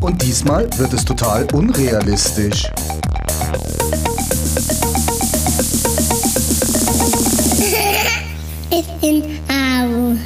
Und diesmal wird es total unrealistisch. Ich bin Au.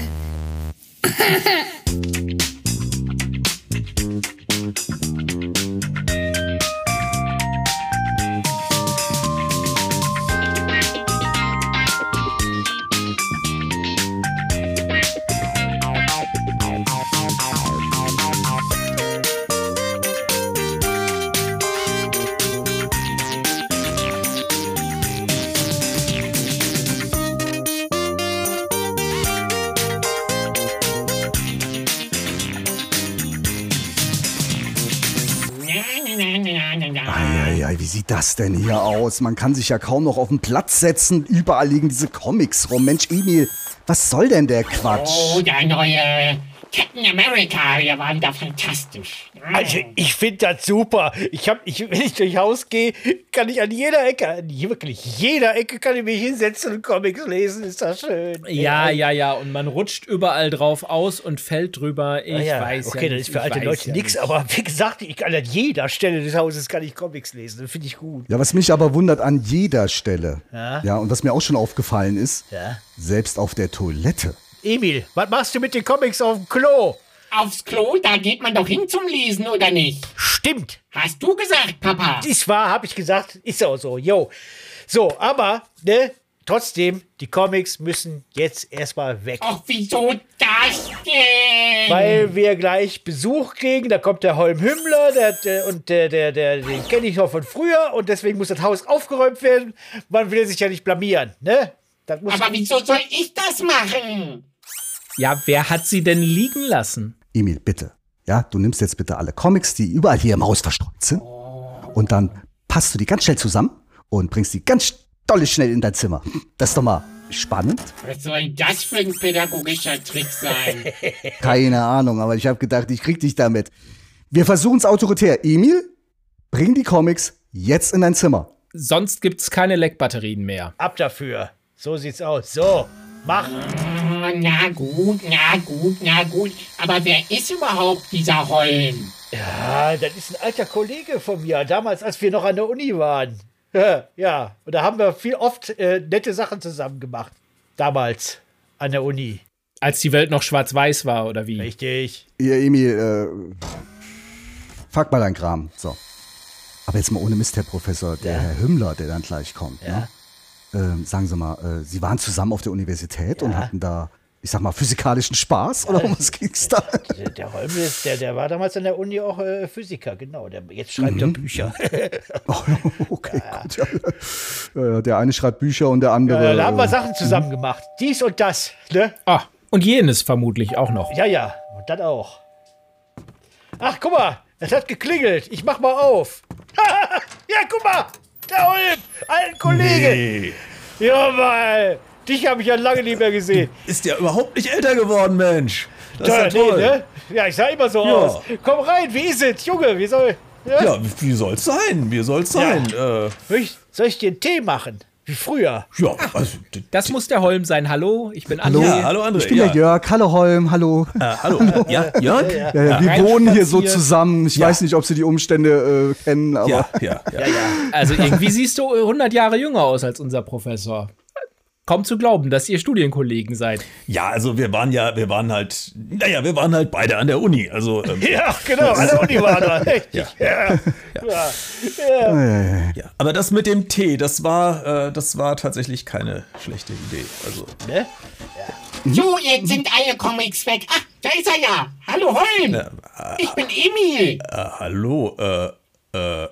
Eieiei, wie sieht das denn hier aus? Man kann sich ja kaum noch auf den Platz setzen. Überall liegen diese Comics rum. Mensch, Emil, was soll denn der Quatsch? Oh, der neue Captain America, der war wieder fantastisch. Also, ich finde das super. Ich hab, ich, wenn ich durch Haus gehe, kann ich an jeder Ecke, an wirklich jeder Ecke kann ich mich hinsetzen und Comics lesen. Ist das schön. Ja, ja, ja. Und man rutscht überall drauf aus und fällt drüber. Ich Ah ja, weiß okay, ja das ist für alte Leute ja nichts, nicht. aber wie gesagt, ich kann an jeder Stelle des Hauses kann ich Comics lesen. Das finde ich gut. Ja, was mich aber wundert an jeder Stelle. Ja? und was mir auch schon aufgefallen ist, Ja. selbst auf der Toilette. Emil, was machst du mit den Comics auf dem Klo? Aufs Klo, da geht man doch hin zum Lesen, oder nicht? Stimmt. Hast du gesagt, Papa? Ist wahr, habe ich gesagt. Ist auch so. Jo. So, aber, ne, trotzdem, die Comics müssen jetzt erstmal weg. Ach, wieso das denn? Weil wir gleich Besuch kriegen, da kommt der Holm Hümmler der, der, und der, der, der, den kenne ich noch von früher und deswegen muss das Haus aufgeräumt werden. Man will sich ja nicht blamieren, ne? Das muss Aber wieso soll ich das machen? Ja, wer hat sie denn liegen lassen? Emil, bitte. Ja, du nimmst jetzt bitte alle Comics, die überall hier im Haus verstreut sind. Und dann passt du die ganz schnell zusammen und bringst die ganz dolle schnell in dein Zimmer. Das ist doch mal spannend. Was soll das für ein pädagogischer Trick sein? Keine Ahnung, aber ich habe gedacht, ich krieg dich damit. Wir versuchen es autoritär. Emil, bring die Comics jetzt in dein Zimmer. Sonst gibt's keine Leckbatterien mehr. ab dafür. So sieht's aus. So, mach. Na gut, na gut, na gut. Aber wer ist überhaupt dieser Holm? Ja, das ist ein alter Kollege von mir, damals, als wir noch an der Uni waren. Ja, und da haben wir viel oft äh, nette Sachen zusammen gemacht. Damals an der Uni. Als die Welt noch schwarz-weiß war, oder wie? Richtig. Ihr, Emil, äh, fuck mal dein Kram. So. Aber jetzt mal ohne Mist, Herr Professor, der Herr Hümmler, der dann gleich kommt. Ne? Ähm, sagen Sie mal, äh, Sie waren zusammen auf der Universität und hatten da, ich sag mal, physikalischen Spaß? Oder um was ging's da? Der, der Holm ist, der, der war damals an der Uni auch äh, Physiker, genau. Der, jetzt schreibt er Bücher. Oh, okay, gut. Ja. Ja, ja, der eine schreibt Bücher und der andere. Äh, da haben wir äh, Sachen zusammen gemacht. Dies und das, ne? Ah, und jenes vermutlich auch noch. Ja, ja. Und das auch. Ach, guck mal, es hat geklingelt. Ich mach mal auf. ja, guck mal, der Holm, alten Kollege. Nee. Ja, mal. Dich habe ich ja lange nicht mehr gesehen. Ist ja überhaupt nicht älter geworden, Mensch. Das Ja, ist ja nee, toll. ne? ja ich sah immer so Ja. aus. Komm rein, wie ist es, Junge? Wie soll, ja? Ja, wie soll's sein? Wie soll's sein? Äh, Soll, ich, soll ich dir einen Tee machen? Wie früher. ja, also, d- Das muss der Holm sein. Hallo, ich bin Hallo. André. ja, hallo André. Ich bin ja. der Jörg. Hallo Holm, hallo. Äh, hallo. Ja, Jörg? Ja, Ja, ja, wir wohnen hier so zusammen. Ich Ja. weiß nicht, ob Sie die Umstände äh, kennen, aber ja, ja. ja. Also irgendwie siehst du 100 Jahre jünger aus als unser Professor. Kaum zu glauben, dass ihr Studienkollegen seid. Ja, also wir waren ja, wir waren halt, naja, wir waren halt beide an der Uni. Also, ähm, Ja, genau, an der Uni war er. Richtig. Ja. Ja. Ja. ja. Aber das mit dem Tee, das war, äh, das war tatsächlich keine schlechte Idee. Also, Ne? So, jetzt sind alle Comics weg. Ach, da ist er ja. Hallo Holm. Ich bin Emil. äh, hallo, äh, äh,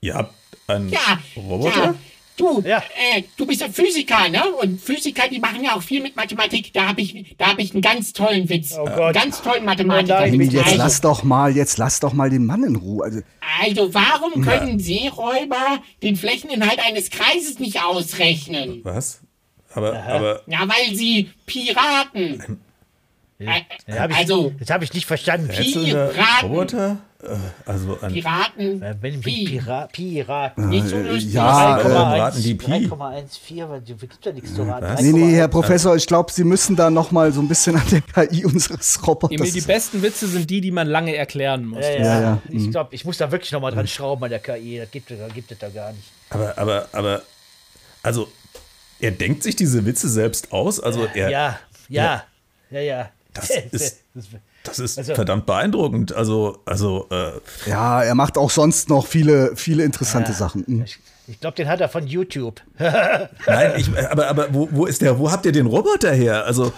ihr habt einen Ja, Roboter? Ja. Du, Ja. äh, du bist ja Physiker, ne? Und Physiker, die machen ja auch viel mit Mathematik. Da habe ich, da habe ich einen ganz tollen Witz. Oh Einen Gott. Ganz tollen Mathematiker. nein, Henny, jetzt also, lass doch mal, jetzt lass doch mal den Mann in Ruhe. Also, also, warum können Seeräuber den Flächeninhalt eines Kreises nicht ausrechnen? Was? Aber, aber Ja, weil sie Piraten. Äh, Das hab ich, also, das habe ich nicht verstanden. Piraten. Roboter? Äh, Also ein Piraten. Äh, Wenn Pi. Pira Piraten. Nicht so Äh, lustig. ja, äh, 3,1 raten die Pi. 3,14, weil es gibt ja nichts zu raten. was? nee, nee, Herr 3,1. Professor, ich glaube, Sie müssen da noch mal so ein bisschen an der KI unseres Emil, Roboters. die besten Witze sind die, die man lange erklären muss. Ja, ja, Ja, ja. Ich glaube, ich muss da wirklich noch mal dran schrauben an der KI. Das gibt es da, gibt es da gar nicht. Aber, aber, aber, also, er denkt sich diese Witze selbst aus. Also, er, Ja, ja, ja, ja. Das ist- das ist Also- verdammt beeindruckend. Also, also, äh, ja, er macht auch sonst noch viele, viele interessante Sachen. Mhm. Ich, ich glaube, den hat er von YouTube. nein, ich, aber, aber wo, wo ist der, wo habt ihr den Roboter her? Also,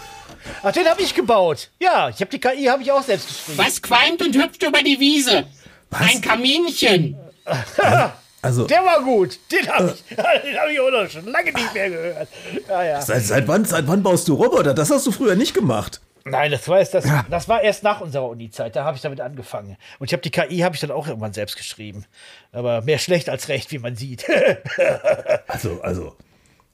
Ach, den habe ich gebaut. Ja, ich habe die KI habe ich auch selbst geschrieben. Was qualmt und hüpft über die Wiese? Ein Kaminchen. also, Der war gut. Den habe ich, den hab ich auch noch schon lange nicht mehr gehört. Ja, ja. seit, seit, wann, seit wann baust du Roboter? Das hast du früher nicht gemacht. Nein, das war, erst, das, das war erst nach unserer Uni-Zeit. Da habe ich damit angefangen. Und ich habe die KI habe ich dann auch irgendwann selbst geschrieben. Aber mehr schlecht als recht, wie man sieht. Also, also,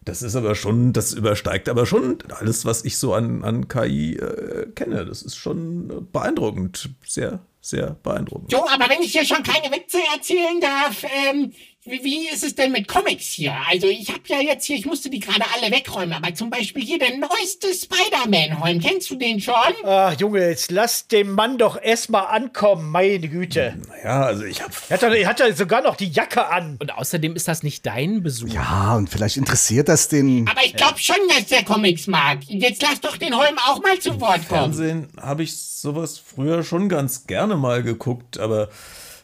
das ist aber schon, das übersteigt aber schon alles, was ich so an, an KI äh, kenne. Das ist schon beeindruckend. Sehr, sehr beeindruckend. Jo, aber wenn ich hier schon keine Witze erzählen darf, ähm, wie, wie ist es denn mit Comics hier? Also ich habe ja jetzt hier, ich musste die gerade alle wegräumen, aber zum Beispiel hier der neueste Spider-Man-Holm. Kennst du den schon? Ach, Junge, jetzt lass den Mann doch erstmal ankommen, meine Güte. Ja, also ich habe Er hat, er hat ja sogar noch die Jacke an. Und außerdem ist das nicht dein Besuch. Ja, und vielleicht interessiert das den. Aber ich glaube schon, dass der Comics mag. Jetzt lass doch den Holm auch mal zu Wort kommen. Fernsehen habe ich sowas früher schon ganz gerne mal geguckt, aber,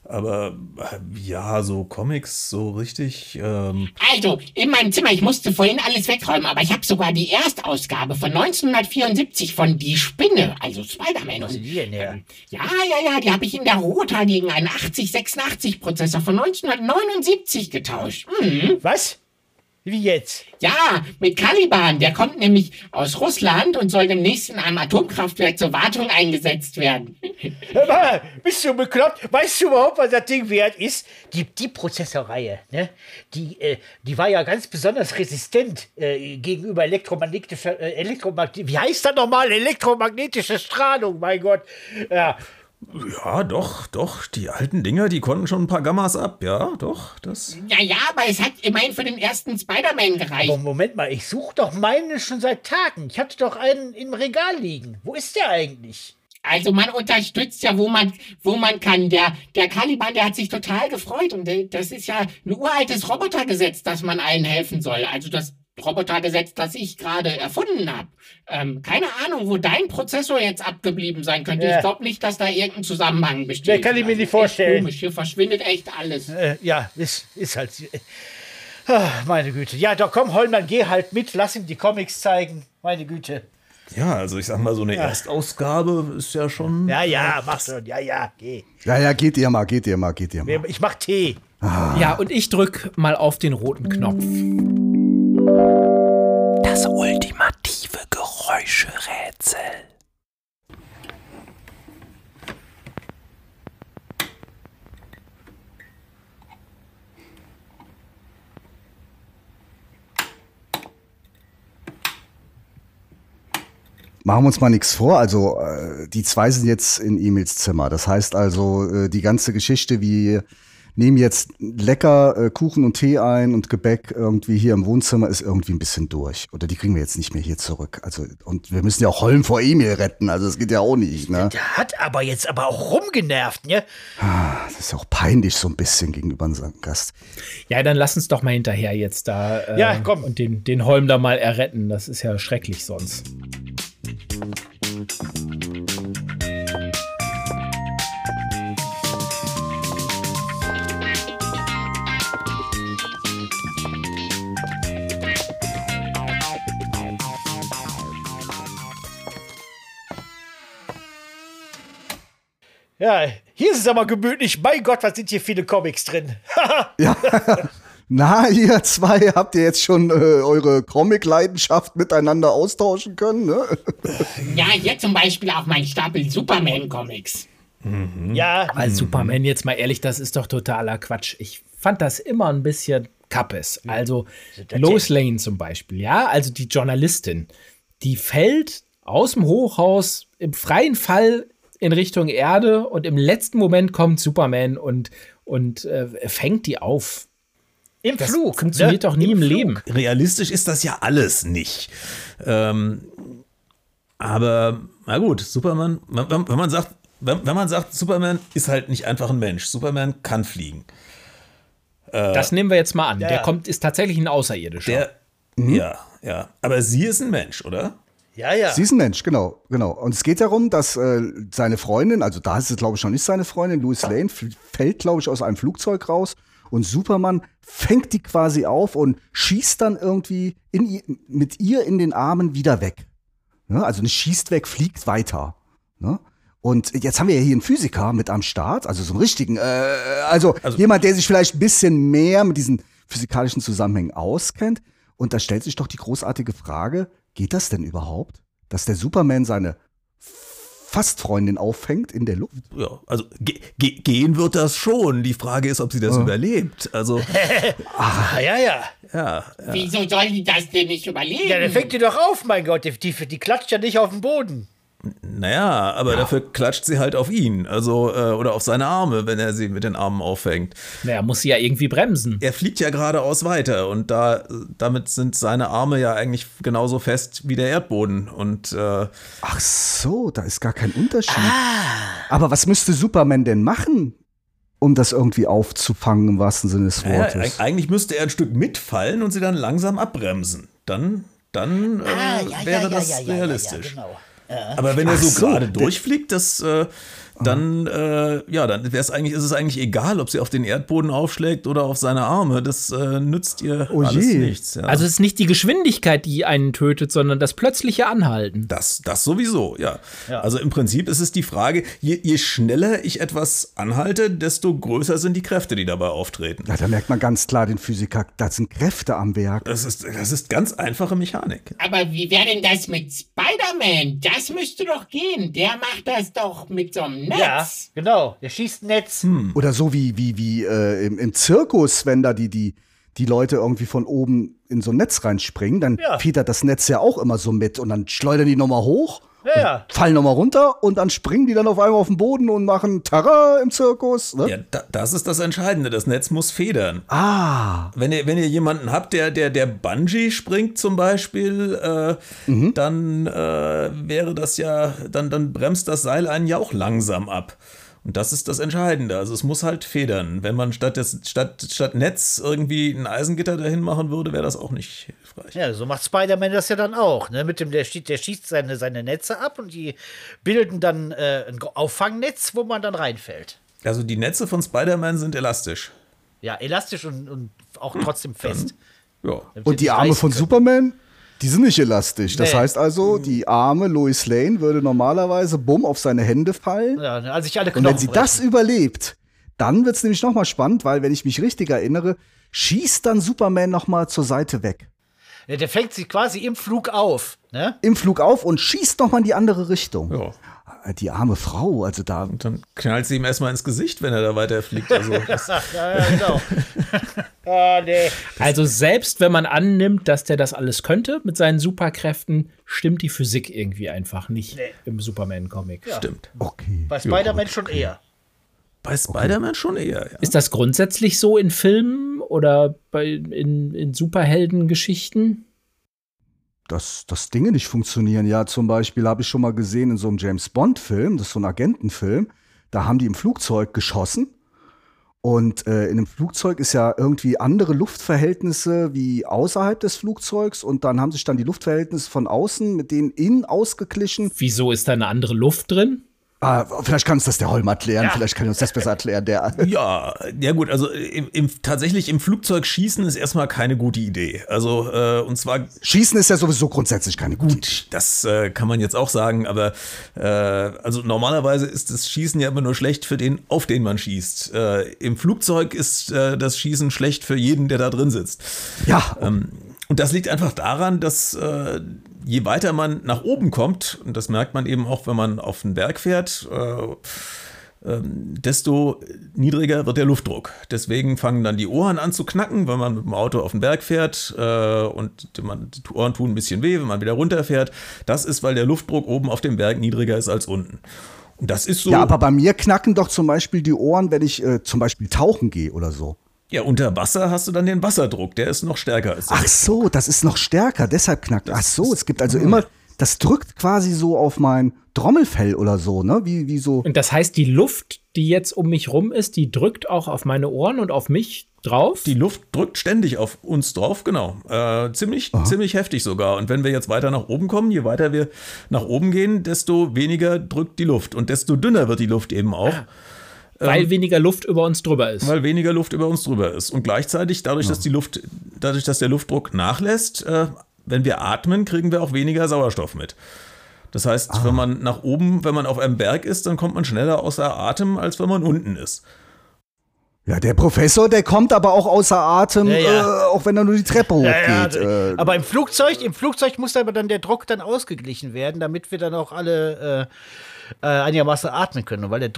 aber äh, ja, so Comics so richtig. Ähm, Also, in meinem Zimmer, ich musste vorhin alles wegräumen, aber ich habe sogar die Erstausgabe von 1974 von Die Spinne, also Spider-Man. Denn her? Ja, ja, ja, die habe ich in der Rota gegen einen 8086-Prozessor von 1979 getauscht. Hm. Was? Wie jetzt? Ja, mit Caliban. Der kommt nämlich aus Russland und soll demnächst in einem Atomkraftwerk zur Wartung eingesetzt werden. Mal, bist du bekloppt? Weißt du überhaupt, was das Ding wert ist? Die, die Prozessorreihe, ne? Die, äh, die war ja ganz besonders resistent äh, gegenüber elektromagnetischer, äh, Elektromagnet wie heißt das nochmal? Elektromagnetische Strahlung, mein Gott. Ja, ja, doch, doch, die alten Dinger, die konnten schon ein paar Gammas ab, ja, doch, das. Ja, ja, aber es hat immerhin für den ersten Spider-Man gereicht. aber Moment mal, ich suche doch meinen schon seit Tagen. Ich hatte doch einen im Regal liegen. Wo ist der eigentlich? Also man unterstützt ja, wo man, wo man kann. Der, der Caliban, der hat sich total gefreut. Und äh, das ist ja ein uraltes Robotergesetz, dass man allen helfen soll. Also das Robotergesetz, das ich gerade erfunden habe. Ähm, keine Ahnung, wo dein Prozessor jetzt abgeblieben sein könnte. Ja. Ich glaube nicht, dass da irgendein Zusammenhang besteht. Nee, kann ich mir Also nicht vorstellen. Komisch. Hier verschwindet echt alles. Äh, ja, ist, ist halt. Ah, meine Güte. Ja, doch komm, Holman, geh halt mit. Lass ihm die Comics zeigen. Meine Güte. Ja, also ich sag mal, so eine Erstausgabe ist ja schon. Ja, ja, mach schon. Ja, ja, geh. Ja, ja, geht ihr mal, geht ihr mal, geht ihr mal. Ich mach Tee. Ja, und ich drück mal auf den roten Knopf. Das ultimative Geräuscherätsel. Machen wir uns mal nichts vor. Also, äh, die zwei sind jetzt in Emils Zimmer. Das heißt also, äh, die ganze Geschichte, wie nehmen jetzt lecker äh, Kuchen und Tee ein und Gebäck irgendwie hier im Wohnzimmer, ist irgendwie ein bisschen durch. Oder die kriegen wir jetzt nicht mehr hier zurück. Also, und wir müssen ja auch Holm vor Emil retten. Also, das geht ja auch nicht, ne? Der hat aber jetzt aber auch rumgenervt, ne? Das ist ja auch peinlich so ein bisschen gegenüber unserem Gast. Ja, dann lass uns doch mal hinterher jetzt da äh, Ja, komm. und den, den Holm da mal erretten. Das ist ja schrecklich sonst. Ja, hier ist es aber gemütlich. Mein Gott, was sind hier viele Comics drin. Ja, Na, ihr zwei habt ihr jetzt schon äh, eure Comic-Leidenschaft miteinander austauschen können, ne? Ja, hier zum Beispiel auch mein Stapel Superman-Comics. Ja, Aber Superman, jetzt mal ehrlich, das ist doch totaler Quatsch. Ich fand das immer ein bisschen kappes. Also Lois Lane zum Beispiel, ja, also die Journalistin, die fällt aus dem Hochhaus im freien Fall in Richtung Erde und im letzten Moment kommt Superman und, und äh, fängt die auf. im Das Flug. funktioniert ne? doch nie im, Flug. Leben. Realistisch ist das ja alles nicht. Ähm, aber, na gut, Superman, wenn, wenn man sagt, wenn, wenn man sagt, Superman ist halt nicht einfach ein Mensch. Superman kann fliegen. Das nehmen wir jetzt mal an. ja, Der ja. kommt, ist tatsächlich ein Außerirdischer. Der, ja, ja. Aber sie ist ein Mensch, oder? Ja, ja. Sie ist ein Mensch, genau, genau. Und es geht darum, dass äh, seine Freundin, also da ist es glaube ich noch nicht seine Freundin, Louis Lane, fällt glaube ich aus einem Flugzeug raus und Superman fängt die quasi auf und schießt dann irgendwie in, mit ihr in den Armen wieder weg. Ne? Also nicht schießt weg, fliegt weiter. Ne? Und jetzt haben wir ja hier einen Physiker mit am Start, also so einen richtigen, äh, also, jemand, der sich vielleicht ein bisschen mehr mit diesen physikalischen Zusammenhängen auskennt. Und da stellt sich doch die großartige Frage, geht das denn überhaupt, dass der Superman seine Fastfreundin auffängt in der Luft? Ja, also ge ge gehen wird das schon. Die Frage ist, ob sie das überlebt. Also, Ah, ja, ja. ja. Wieso soll die das denn nicht überleben? Ja, dann fängt die doch auf, mein Gott. Die, die, die klatscht ja nicht auf den Boden. Naja, aber dafür klatscht sie halt auf ihn. Also, äh, oder auf seine Arme, wenn er sie mit den Armen auffängt. Naja, muss sie ja irgendwie bremsen. Er fliegt ja geradeaus weiter und da, damit sind seine Arme ja eigentlich genauso fest wie der Erdboden. Und äh, Ach so, da ist gar kein Unterschied. Aber was müsste Superman denn machen, um das irgendwie aufzufangen im wahrsten Sinne des Wortes? eig- eigentlich müsste er ein Stück mitfallen und sie dann langsam abbremsen. Dann, dann äh, Ah, ja, ja, wäre ja, das ja, ja, realistisch. Ja, genau. Aber wenn er so, so, gerade durchfliegt, das, äh, dann, äh, ja, dann wäre es eigentlich, ist es eigentlich egal, ob sie auf den Erdboden aufschlägt oder auf seine Arme. Das äh, nützt ihr Oh alles nichts. Ja. Also es ist nicht die Geschwindigkeit, die einen tötet, sondern das plötzliche Anhalten. Das, das sowieso, ja. Ja. Also im Prinzip ist es die Frage, je, je schneller ich etwas anhalte, desto größer sind die Kräfte, die dabei auftreten. Ja, da merkt man ganz klar den Physiker, da sind Kräfte am Werk. Das ist, das ist ganz einfache Mechanik. Aber wie wäre denn das mit Spider-Man? Das müsste doch gehen. Der macht das doch mit so einem Netz. Ja, genau. Der schießt ein Netz. Oder so wie, wie, wie äh, im, im Zirkus, wenn da die, die, die Leute irgendwie von oben in so ein Netz reinspringen, dann Ja. fiedert das Netz ja auch immer so mit und dann schleudern die nochmal hoch, Ja, ja. fallen nochmal runter und dann springen die dann auf einmal auf den Boden und machen Tara im Zirkus. Ne? Ja, da, das ist das Entscheidende. Das Netz muss federn. Ah, Wenn ihr, wenn ihr jemanden habt, der, der, der Bungee springt zum Beispiel, äh, dann äh, wäre das ja, dann, dann bremst das Seil einen ja auch langsam ab. Und das ist das Entscheidende. Also es muss halt federn. Wenn man statt, des, statt, statt Netz irgendwie ein Eisengitter dahin machen würde, wäre das auch nicht hilfreich. Ja, so macht Spider-Man das ja dann auch. Ne? Mit dem, der, schießt- der schießt seine, seine Netze ab und die bilden dann äh, ein Auffangnetz, wo man dann reinfällt. Also die Netze von Spider-Man sind elastisch. Ja, elastisch und, und auch trotzdem fest. Ja. damit und die Arme von können. Superman, die sind nicht elastisch. Das Nee. heißt also, die arme Lois Lane würde normalerweise bumm auf seine Hände fallen. Ja, ne, als ich alle Und Knochen wenn sie das überlebt, dann wird es nämlich noch mal spannend, weil wenn ich mich richtig erinnere, schießt dann Superman noch mal zur Seite weg. Ja, der fängt sich quasi im Flug auf. Ne? Im Flug auf und schießt noch mal in die andere Richtung. ja. Die arme Frau, also da. Und dann knallt sie ihm erstmal ins Gesicht, wenn er da weiterfliegt. Also Ja, ja, genau. ah, nee. Also selbst wenn man annimmt, dass der das alles könnte mit seinen Superkräften, stimmt die Physik irgendwie einfach nicht im Superman-Comic. stimmt. Okay. Bei Spider-Man schon eher. Bei Spider-Man schon eher, ja. Ist das grundsätzlich so in Filmen oder bei, in, in Superheldengeschichten? Dass, dass Dinge nicht funktionieren. Ja, zum Beispiel habe ich schon mal gesehen in so einem James Bond-Film, das ist so ein Agentenfilm, da haben die im Flugzeug geschossen. Und äh, in einem Flugzeug ist ja irgendwie andere Luftverhältnisse wie außerhalb des Flugzeugs. Und dann haben sich dann die Luftverhältnisse von außen mit denen innen ausgeglichen. Wieso ist da eine andere Luft drin? Ah, vielleicht kann uns das der Holm erklären, vielleicht kann uns das besser erklären, der. Ja, ja gut, also im, im, tatsächlich im Flugzeug schießen ist erstmal keine gute Idee. Also äh, und zwar Schießen ist ja sowieso grundsätzlich keine gute Idee. gut, das äh, kann man jetzt auch sagen, aber äh, also normalerweise ist das Schießen ja immer nur schlecht für den, auf den man schießt. Äh, Im Flugzeug ist äh, das Schießen schlecht für jeden, der da drin sitzt. Ja, Ähm, und das liegt einfach daran, dass äh, je weiter man nach oben kommt, und das merkt man eben auch, wenn man auf den Berg fährt, äh, ähm, desto niedriger wird der Luftdruck. Deswegen fangen dann die Ohren an zu knacken, wenn man mit dem Auto auf den Berg fährt äh, und die, man, die Ohren tun ein bisschen weh, wenn man wieder runterfährt. Das ist, weil der Luftdruck oben auf dem Berg niedriger ist als unten. Und das ist so. ja, aber bei mir knacken doch zum Beispiel die Ohren, wenn ich äh, zum Beispiel tauchen gehe oder so. Ja, unter Wasser hast du dann den Wasserdruck, der ist noch stärker als Ach so, das ist noch stärker, deshalb knackt. Ach so, es gibt also immer, das drückt quasi so auf mein Trommelfell oder so, ne? Wie, wie so. Und das heißt, die Luft, die jetzt um mich rum ist, die drückt auch auf meine Ohren und auf mich drauf. Die Luft drückt ständig auf uns drauf, genau. Äh, ziemlich, ziemlich heftig sogar. Und wenn wir jetzt weiter nach oben kommen, je weiter wir nach oben gehen, desto weniger drückt die Luft und desto dünner wird die Luft eben auch, weil weniger Luft über uns drüber ist. weil weniger Luft über uns drüber ist. Und gleichzeitig, dadurch, dass die Luft, dadurch, dass der Luftdruck nachlässt, äh, wenn wir atmen, kriegen wir auch weniger Sauerstoff mit. Das heißt, wenn man nach oben, wenn man auf einem Berg ist, dann kommt man schneller außer Atem, als wenn man unten ist. Ja, der Professor, der kommt aber auch außer Atem, Ja, ja. Äh, auch wenn er nur die Treppe Ja, hochgeht. ja, äh, aber im Flugzeug, im Flugzeug muss aber dann der Druck dann ausgeglichen werden, damit wir dann auch alle äh, äh, einigermaßen atmen können. Und weil der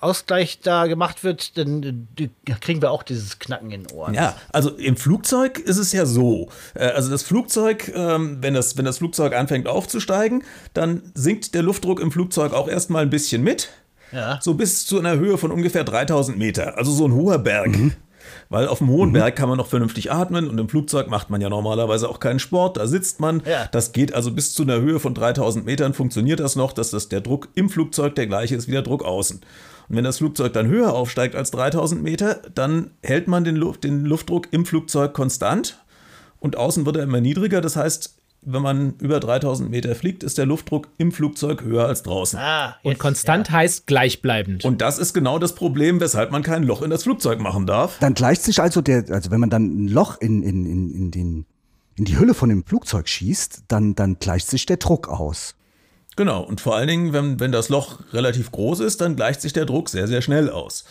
Druckausgleich da gemacht wird, dann äh, kriegen wir auch dieses Knacken in den Ohren. Ja, also im Flugzeug ist es ja so. äh, Also das Flugzeug, ähm, wenn das, wenn das Flugzeug anfängt aufzusteigen, dann sinkt der Luftdruck im Flugzeug auch erstmal ein bisschen mit. Ja. So bis zu einer Höhe von ungefähr 3000 Meter. Also so ein hoher Berg. Weil auf dem hohen Berg kann man noch vernünftig atmen und im Flugzeug macht man ja normalerweise auch keinen Sport. Da sitzt man. Ja. Das geht also bis zu einer Höhe von 3000 Metern funktioniert das noch, dass das der Druck im Flugzeug der gleiche ist wie der Druck außen. Und wenn das Flugzeug dann höher aufsteigt als 3000 Meter, dann hält man den, Luft, den Luftdruck im Flugzeug konstant und außen wird er immer niedriger. Das heißt, wenn man über 3000 Meter fliegt, ist der Luftdruck im Flugzeug höher als draußen. Ah, und jetzt, konstant heißt gleichbleibend. Und das ist genau das Problem, weshalb man kein Loch in das Flugzeug machen darf. dann gleicht sich also der, also wenn man dann ein Loch in, in, in, in, den, in die Hülle von dem Flugzeug schießt, dann, dann gleicht sich der Druck aus. Genau, und vor allen Dingen, wenn, wenn das Loch relativ groß ist, dann gleicht sich der Druck sehr, sehr schnell aus.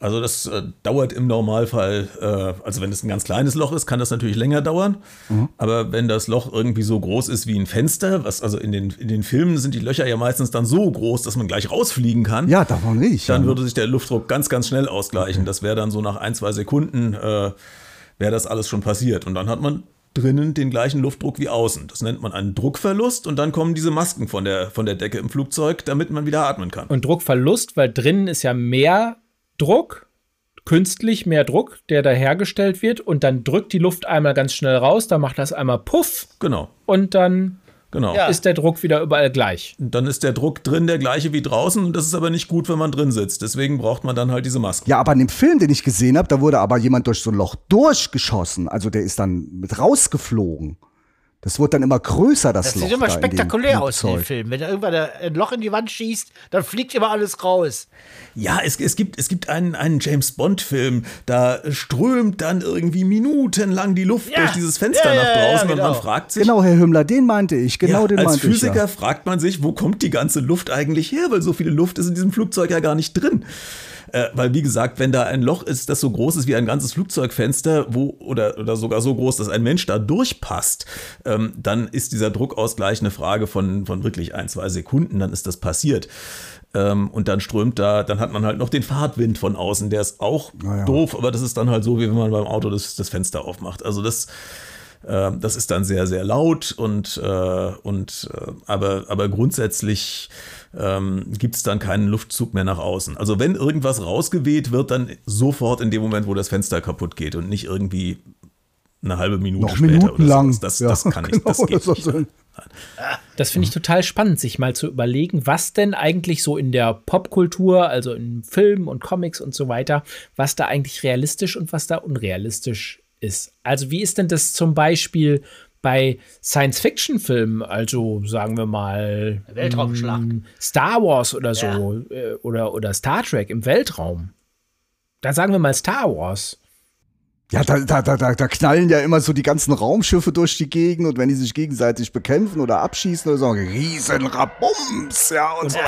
Also das äh, dauert im Normalfall, äh, also wenn es ein ganz kleines Loch ist, kann das natürlich länger dauern. Aber wenn das Loch irgendwie so groß ist wie ein Fenster, was also in den, in den Filmen sind die Löcher ja meistens dann so groß, dass man gleich rausfliegen kann. Ja, davon ich. dann ja. würde sich der Luftdruck ganz, ganz schnell ausgleichen. Das wäre dann so nach ein, zwei Sekunden, äh, wäre das alles schon passiert. Und dann hat man drinnen den gleichen Luftdruck wie außen. Das nennt man einen Druckverlust und dann kommen diese Masken von der, von der Decke im Flugzeug, damit man wieder atmen kann. Und Druckverlust, weil drinnen ist ja mehr Druck, künstlich mehr Druck, der da hergestellt wird. Und dann drückt die Luft einmal ganz schnell raus, dann macht das einmal Puff Genau, und dann genau. Ja. ist der Druck wieder überall gleich. Dann ist der Druck drin der gleiche wie draußen und das ist aber nicht gut, wenn man drin sitzt. Deswegen braucht man dann halt diese Masken. Ja, aber in dem Film, den ich gesehen habe, da wurde aber jemand durch so ein Loch durchgeschossen. Also der ist dann mit rausgeflogen. Das wurde dann immer größer, das, Das Loch. sieht immer da spektakulär aus in den. Filmen. Wenn da irgendwann ein Loch in die Wand schießt, dann fliegt immer alles raus. Ja, es, es gibt, es gibt einen, einen James Bond-Film, da strömt dann irgendwie minutenlang die Luft Ja. durch dieses Fenster Ja, nach ja, ja, draußen und genau. man fragt sich, Genau, Herr Hümmler, den meinte ich. Genau ja, den als meinte Physiker ich. Ja. fragt man sich, wo kommt die ganze Luft eigentlich her? Weil so viele Luft ist in diesem Flugzeug ja gar nicht drin. Äh, weil, wie gesagt, wenn da ein Loch ist, das so groß ist wie ein ganzes Flugzeugfenster, wo, oder, oder sogar so groß, dass ein Mensch da durchpasst, ähm, dann ist dieser Druckausgleich eine Frage von, von wirklich ein, zwei Sekunden, dann ist das passiert. Ähm, und dann strömt da, dann hat man halt noch den Fahrtwind von außen, der ist auch ja. doof, aber das ist dann halt so, wie wenn man beim Auto das, das Fenster aufmacht. Also das, ähm, das ist dann sehr, sehr laut und, äh, und äh, aber, aber grundsätzlich ähm, gibt es dann keinen Luftzug mehr nach außen. Also wenn irgendwas rausgeweht wird, dann sofort in dem Moment, wo das Fenster kaputt geht und nicht irgendwie eine halbe Minute Noch später minutenlang. oder sowas. Das, Ja, das kann nicht, das genau, geht das nicht. Das finde ich total spannend, sich mal zu überlegen, was denn eigentlich so in der Popkultur, also in Filmen und Comics und so weiter, was da eigentlich realistisch und was da unrealistisch ist. Also wie ist denn das zum Beispiel bei Science-Fiction-Filmen, also sagen wir mal Weltraumschlacht. mm, Star Wars oder so äh, oder, oder Star Trek im Weltraum. Da sagen wir mal Star Wars. Ja, da, da, da, da, da knallen ja immer so die ganzen Raumschiffe durch die Gegend und wenn die sich gegenseitig bekämpfen oder abschießen oder so, riesen Rabums, ja, und so.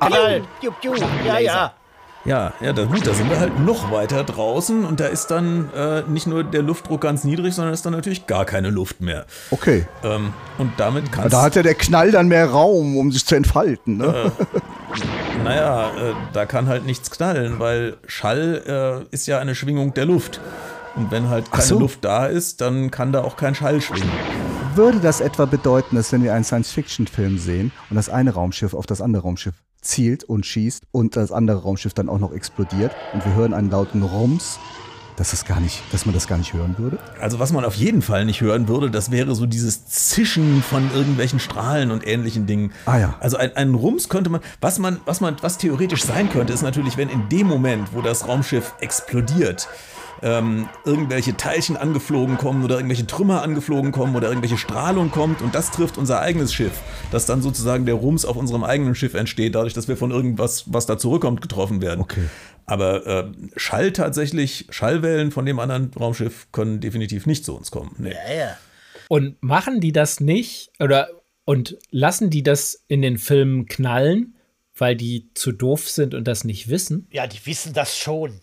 Knall. Piu, piu. Ja, ja. Ja, ja, da, gut, da sind wir halt noch weiter draußen und da ist dann äh, nicht nur der Luftdruck ganz niedrig, sondern ist dann natürlich gar keine Luft mehr. Okay. Ähm, und damit kannst Da hat ja der Knall dann mehr Raum, um sich zu entfalten, ne? Naja, äh, da kann halt nichts knallen, weil Schall äh, ist ja eine Schwingung der Luft. Und wenn halt keine so. Luft da ist, dann kann da auch kein Schall schwingen. Würde das etwa bedeuten, dass wenn wir einen Science-Fiction-Film sehen und das eine Raumschiff auf das andere Raumschiff zielt und schießt und das andere Raumschiff dann auch noch explodiert und wir hören einen lauten Rums, dass das gar nicht, dass man das gar nicht hören würde? Also was man auf jeden Fall nicht hören würde, das wäre so dieses Zischen von irgendwelchen Strahlen und ähnlichen Dingen. Ah ja. Also ein, ein Rums könnte man, was man, was man, was theoretisch sein könnte, ist natürlich, wenn in dem Moment, wo das Raumschiff explodiert, ähm, irgendwelche Teilchen angeflogen kommen oder irgendwelche Trümmer angeflogen kommen oder irgendwelche Strahlung kommt und das trifft unser eigenes Schiff, dass dann sozusagen der Rums auf unserem eigenen Schiff entsteht, dadurch, dass wir von irgendwas, was da zurückkommt, getroffen werden. Okay. Aber äh, Schall tatsächlich, Schallwellen von dem anderen Raumschiff können definitiv nicht zu uns kommen. Nee. Ja, ja. Und machen die das nicht oder und lassen die das in den Filmen knallen, weil die zu doof sind und das nicht wissen? Ja, die wissen das schon.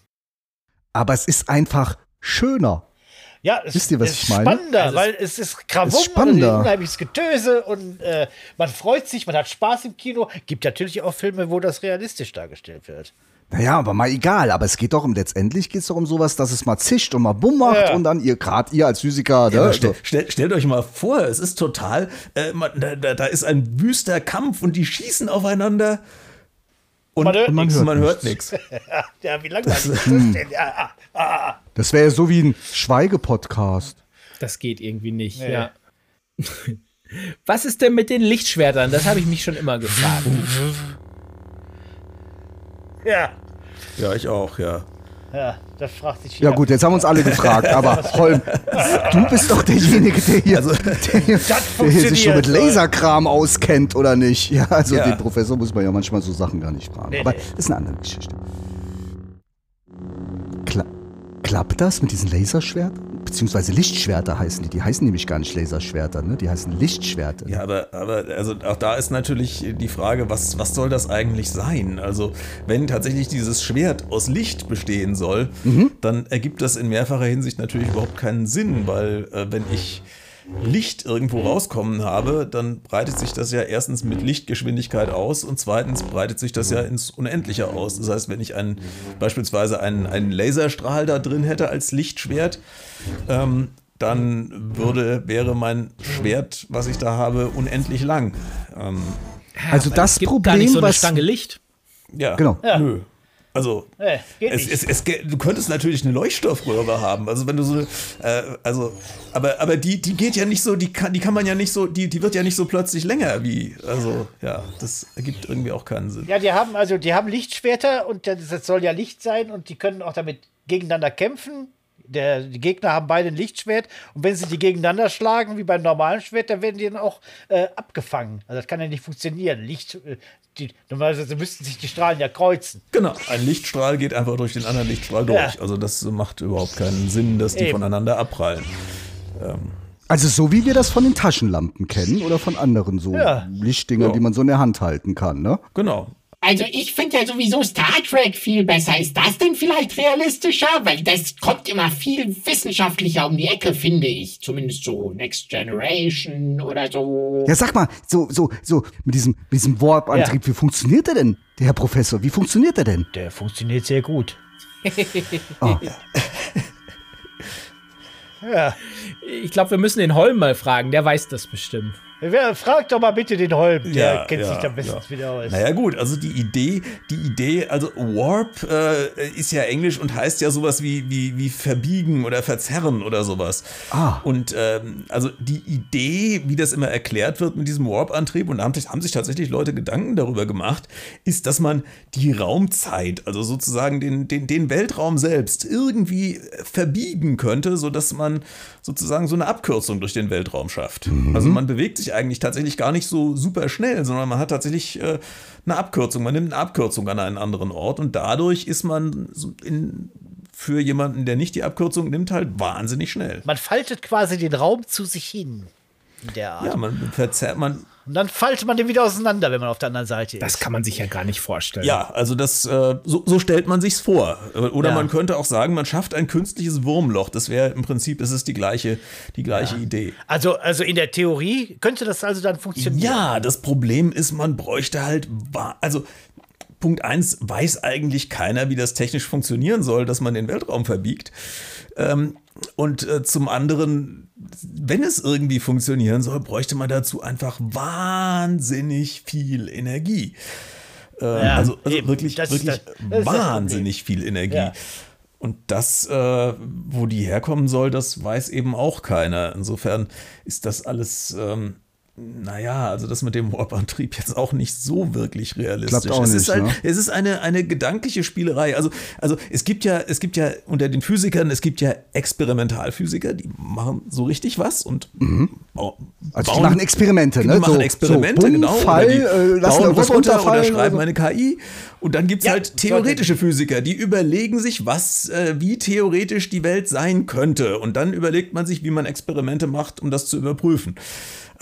Aber es ist einfach schöner. Ja, es Wisst ihr, was ist ich meine? spannender, Also es- weil es ist Krawum, ist spannender. und unheimliches Getöse und äh, man freut sich, man hat Spaß im Kino. Gibt natürlich auch Filme, wo das realistisch dargestellt wird. Naja, aber mal egal. Aber es geht doch um, letztendlich geht es doch um sowas, dass es mal zischt und mal bumm macht Ja. und dann ihr, gerade ihr als Physiker, Ja, ne? stell, stell, stellt euch mal vor, es ist total, äh, man, da da ist ein wüster Kampf und die schießen aufeinander und Man hört man nichts. hört, man hört nichts. Ja, wie langweilig ist das denn? Ja, ah, ah, ah. Das wäre ja so wie ein Schweigepodcast. Das geht irgendwie nicht, ja. Was ist denn mit den Lichtschwertern? Das habe ich mich schon immer gefragt. ja, Ja, ich auch, ja. Ja, das fragt sich Ja jeder. gut, jetzt haben uns alle gefragt, aber Holm, du bist doch derjenige, der hier, der, hier- der hier sich schon mit Laserkram auskennt, oder nicht? Ja, also Ja. den Professor muss man ja manchmal so Sachen gar nicht fragen. Nee, aber nee. das ist eine andere Geschichte. Kla klappt das mit diesen Laserschwertern? Beziehungsweise Lichtschwerter heißen die. Die heißen nämlich gar nicht Laserschwerter, ne? Die heißen Lichtschwerter. Ja, aber, aber also auch da ist natürlich die Frage, was, was soll das eigentlich sein? Also, wenn tatsächlich dieses Schwert aus Licht bestehen soll, dann ergibt das in mehrfacher Hinsicht natürlich überhaupt keinen Sinn, weil äh, wenn ich Licht irgendwo rauskommen habe, dann breitet sich das ja erstens mit Lichtgeschwindigkeit aus und zweitens breitet sich das ja ins Unendliche aus. Das heißt, wenn ich einen, beispielsweise einen, einen Laserstrahl da drin hätte als Lichtschwert, ähm, dann würde, wäre mein Schwert, was ich da habe, unendlich lang. Ähm, Also das Problem, gar nicht so eine was Stange Licht. ja, Genau. Ja. nö. Also, geht es, es, es, du könntest natürlich eine Leuchtstoffröhre haben. Also wenn du so, äh, also, aber, aber die, die geht ja nicht so, die kann, die kann man ja nicht so, die, die wird ja nicht so plötzlich länger wie, also, ja, das ergibt irgendwie auch keinen Sinn. Ja, die haben also, die haben Lichtschwerter und das das soll ja Licht sein und die können auch damit gegeneinander kämpfen. Der, die Gegner haben beide ein Lichtschwert und wenn sie die gegeneinander schlagen, wie beim normalen Schwert, dann werden die dann auch äh, abgefangen. Also das kann ja nicht funktionieren. Licht, äh, die, normalerweise müssten sich die Strahlen ja kreuzen. Genau, ein Lichtstrahl geht einfach durch den anderen Lichtstrahl durch. Ja. Also das macht überhaupt keinen Sinn, dass die Eben. voneinander abprallen. Also so wie wir das von den Taschenlampen kennen oder von anderen so Ja. Lichtdingern, Ja. die man so in der Hand halten kann, ne? Genau. Also ich finde ja sowieso Star Trek viel besser. Ist das denn vielleicht realistischer? Weil das kommt immer viel wissenschaftlicher um die Ecke, finde ich. Zumindest so Next Generation oder so. Ja, sag mal, so, so, so, mit diesem, mit diesem Warp-Antrieb, wie funktioniert der denn, der Herr Professor? Wie funktioniert der denn? Der funktioniert sehr gut. Ah. Ja, Ich glaube, wir müssen den Holm mal fragen, der weiß das bestimmt. Wer, frag doch mal bitte den Holm, der Ja, kennt ja, sich da bestens ja. wieder aus. Naja gut, also die Idee, die Idee, also Warp äh, ist ja Englisch und heißt ja sowas wie, wie, wie verbiegen oder verzerren oder sowas. Ah. Und ähm, also die Idee, wie das immer erklärt wird mit diesem Warp-Antrieb, und da haben sich, haben sich tatsächlich Leute Gedanken darüber gemacht, ist, dass man die Raumzeit, also sozusagen den, den, den Weltraum selbst irgendwie verbiegen könnte, sodass man sozusagen so eine Abkürzung durch den Weltraum schafft. Also man bewegt sich eigentlich tatsächlich gar nicht so super schnell, sondern man hat tatsächlich äh, eine Abkürzung. Man nimmt eine Abkürzung an einen anderen Ort und dadurch ist man in, für jemanden, der nicht die Abkürzung nimmt, halt wahnsinnig schnell. Man faltet quasi den Raum zu sich hin. In der Art. Ja, man verzerrt, man, Und dann faltet man den wieder auseinander, wenn man auf der anderen Seite Das ist. kann man sich ja gar nicht vorstellen. ja, also das, äh, so, so stellt man sich's vor. Oder Ja. man könnte auch sagen, man schafft ein künstliches Wurmloch. Das wäre im Prinzip, ist es die gleiche, die gleiche Idee. Also, also in der Theorie könnte das also dann funktionieren. Ja, das Problem ist, man bräuchte halt, also Punkt eins weiß eigentlich keiner, wie das technisch funktionieren soll, dass man den Weltraum verbiegt. Ähm, und äh, zum anderen, wenn es irgendwie funktionieren soll, bräuchte man dazu einfach wahnsinnig viel Energie. Äh, Ja, also, also eben. wirklich, Das wirklich das- das wahnsinnig viel Energie. Ja. Und das, äh, wo die herkommen soll, das weiß eben auch keiner. Insofern ist das alles, ähm, naja, also das mit dem Warp-Antrieb jetzt auch nicht so wirklich realistisch. Klappt auch es nicht, ist halt, ne? es ist eine, eine gedankliche Spielerei. Also, also es gibt ja, es gibt ja unter den Physikern, es gibt ja Experimentalphysiker, die machen so richtig was und bau- Also die bauen- machen Experimente, die ne? machen So- Experimente, so, genau. Fall, oder die äh, lassen bauen Roboter oder schreiben oder eine KI. Und dann gibt es Ja, halt theoretische Physiker, die überlegen sich, was, äh, wie theoretisch die Welt sein könnte. Und dann überlegt man sich, wie man Experimente macht, um das zu überprüfen.